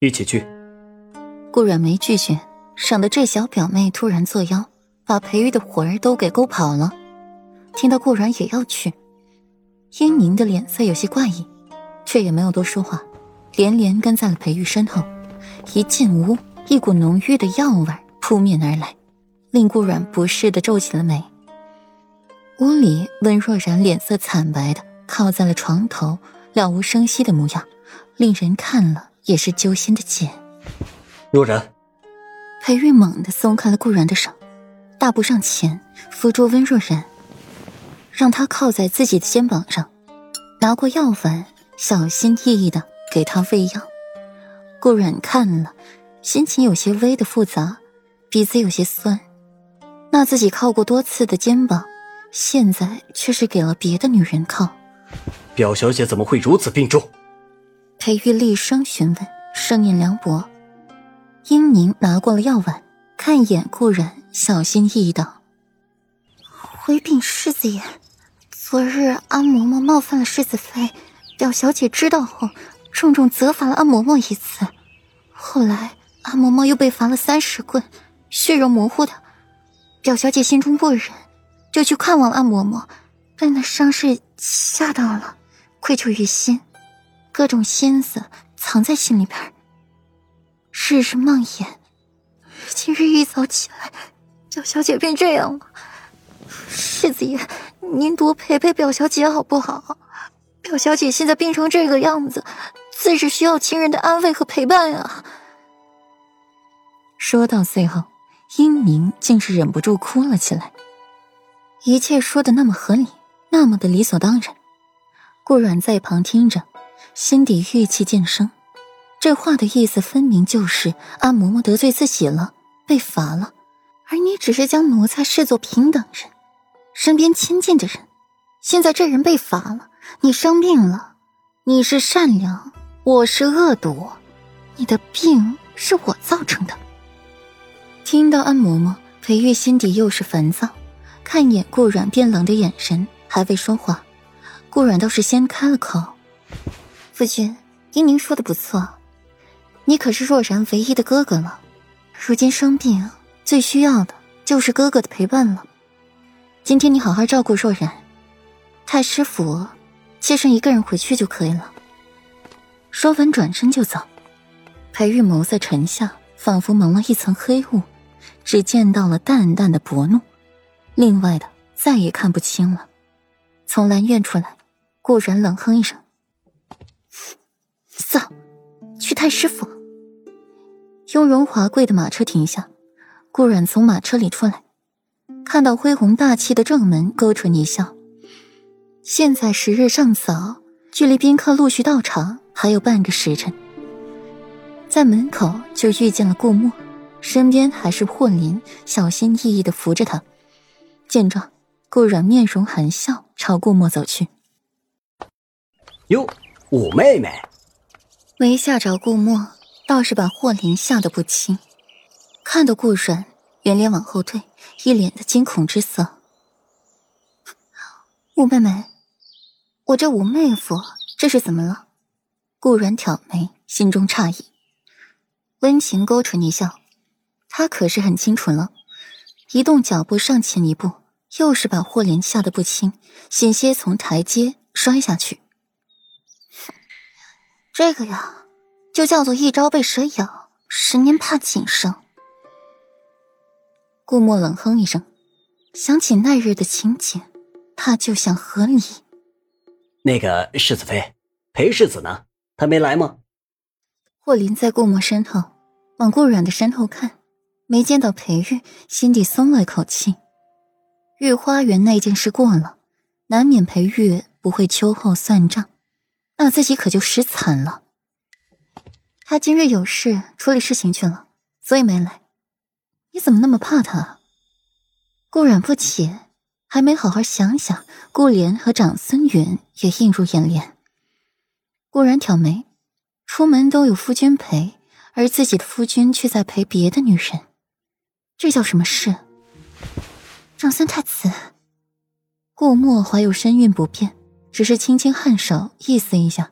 一起去。顾阮没拒绝，省得这小表妹突然作妖，把裴玉的魂儿都给勾跑了。听到顾阮也要去，英宁的脸色有些怪异，却也没有多说话，连连跟在了裴玉身后。一进屋，一股浓郁的药味扑面而来，令顾阮不适的皱起了眉。屋里，温若然脸色惨白的靠在了床头，了无声息的模样，令人看了也是揪心的紧。若然，裴玉猛地松开了顾然的手，大步上前扶住温若然，让她靠在自己的肩膀上，拿过药丸，小心翼翼的给他喂药。顾然看了，心情有些微的复杂，鼻子有些酸。那自己靠过多次的肩膀，现在却是给了别的女人靠。表小姐怎么会如此病重？裴玉厉声询问，声音凉薄。英宁拿过了药碗，看一眼顾然，小心翼翼道：“回禀世子爷，昨日安嬷嬷冒犯了世子妃，表小姐知道后，重重责罚了安嬷嬷一次。后来安嬷嬷又被罚了三十棍，血肉模糊的。表小姐心中不忍，就去看望安嬷嬷，被那伤势吓到了，愧疚于心，各种心思藏在心里边。”日日梦魇，今日一早起来，表小姐便这样了。世子爷，您多陪陪表小姐好不好？表小姐现在病成这个样子，自是需要亲人的安慰和陪伴啊。说到最后，英宁竟是忍不住哭了起来。一切说的那么合理，那么的理所当然。顾阮在旁听着，心底郁气渐生。这话的意思分明就是安嬷嬷得罪自己了，被罚了，而你只是将奴才视作平等人，身边亲近的人。现在这人被罚了，你生病了，你是善良，我是恶毒，你的病是我造成的。听到安嬷嬷，裴玉心底又是烦躁，看一眼顾阮变冷的眼神，还未说话，顾阮倒是先开了口：“夫君，依您说的不错。”你可是若然唯一的哥哥了，如今生病，最需要的就是哥哥的陪伴了。今天你好好照顾若然，太师府，妾身一个人回去就可以了。说完，转身就走。裴玉眸色沉下，仿佛蒙了一层黑雾，只见到了淡淡的薄怒，另外的再也看不清了。从兰院出来，顾然冷哼一声：“走，去太师府。”雍容华贵的马车停下，顾阮从马车里出来，看到恢宏大气的正门，勾唇一笑。现在时日尚早，距离宾客陆续到场还有半个时辰，在门口就遇见了顾墨，身边还是霍林，小心翼翼的扶着他。见状，顾阮面容含笑，朝顾墨走去。哟，五妹妹，没吓着顾墨。倒是把霍林吓得不轻，看得顾软，连连往后退，一脸的惊恐之色。五妹妹，我这五妹夫这是怎么了？顾软挑眉，心中诧异，温情勾唇一笑，他可是很清楚了，移动脚步上前一步，又是把霍林吓得不轻，险些从台阶摔下去。这个呀。就叫做一朝被蛇咬，十年怕井绳。顾墨冷哼一声，想起那日的情景，他就想和你。那个世子妃，裴世子呢？他没来吗？霍林在顾墨身后，往顾阮的身后看，没见到裴玉，心底松了一口气。御花园那件事过了，难免裴玉不会秋后算账，那自己可就死惨了。他今日有事处理事情去了，所以没来。你怎么那么怕他？顾染不解，还没好好想想，顾莲和长孙允也映入眼帘。顾然挑眉，出门都有夫君陪，而自己的夫君却在陪别的女人，这叫什么事？长孙太子，顾墨怀有身孕不便，只是轻轻颔首，意思一下。